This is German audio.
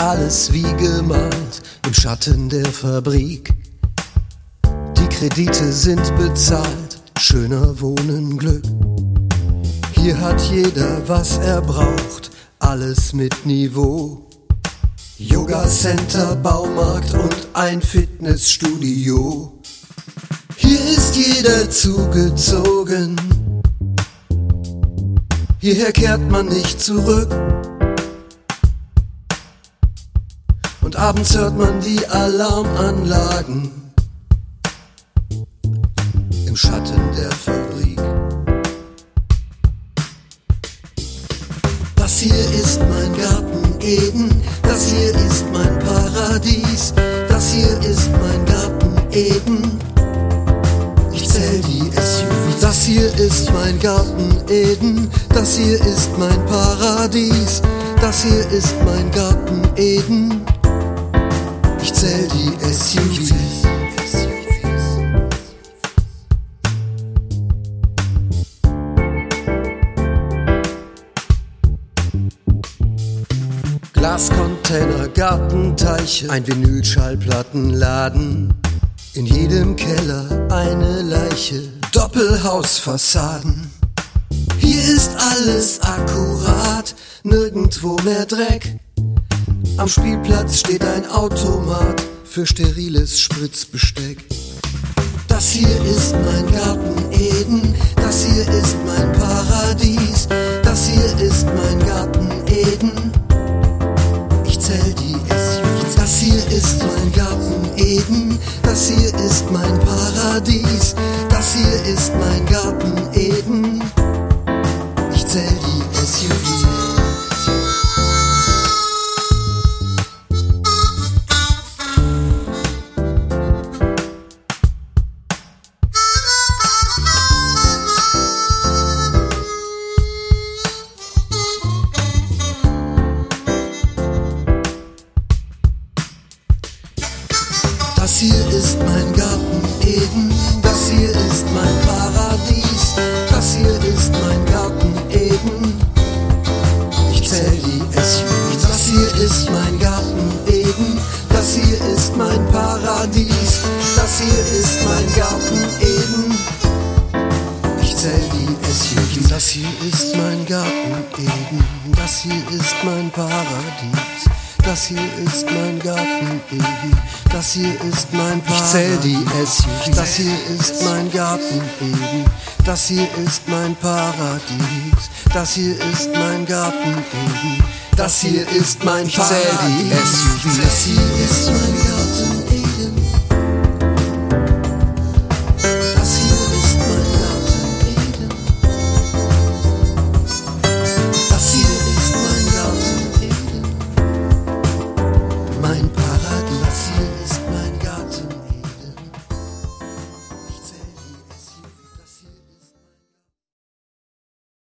alles wie gemalt im Schatten der Fabrik. Die Kredite sind bezahlt, schöner Wohnen Glück. Hier hat jeder, was er braucht, alles mit Niveau. Yoga Center, Baumarkt und ein Fitnessstudio. Hier ist jeder zugezogen. Hierher kehrt man nicht zurück. Abends hört man die Alarmanlagen im Schatten der Fabrik. Das hier ist mein Garten Eden, das hier ist mein Paradies, das hier ist mein Garten Eden. Ich zähl die SUVs. Das hier ist mein Garten Eden, das hier ist mein Paradies, das hier ist mein Garten Eden. Ich zähl die SUVs. Glascontainer, Gartenteiche, ein Vinylschallplattenladen. In jedem Keller eine Leiche, Doppelhausfassaden. Hier ist alles akkurat, nirgendwo mehr Dreck. Am Spielplatz steht ein Automat für steriles Spritzbesteck. Das hier ist mein Garten Eden, das hier ist mein Paradies, Das hier ist mein Garten Eden, das hier ist mein Paradies, das hier ist mein Garten Eden. Ich zähl die SUVs. Das hier ist mein Garten Eden, das hier ist mein Paradies, das hier ist mein Garten Eden. Ich zähl die SUVs. Das hier ist mein Garten Eden, das hier ist mein Paradies. Das hier ist mein Garten Eden, das hier ist mein Paradies. Ich zähl die SUVs. Das hier ist mein Garten Eden, das hier ist mein Paradies. Das hier ist mein Garten Eden, das hier ist mein Paradies. Ich zähl die SUVs.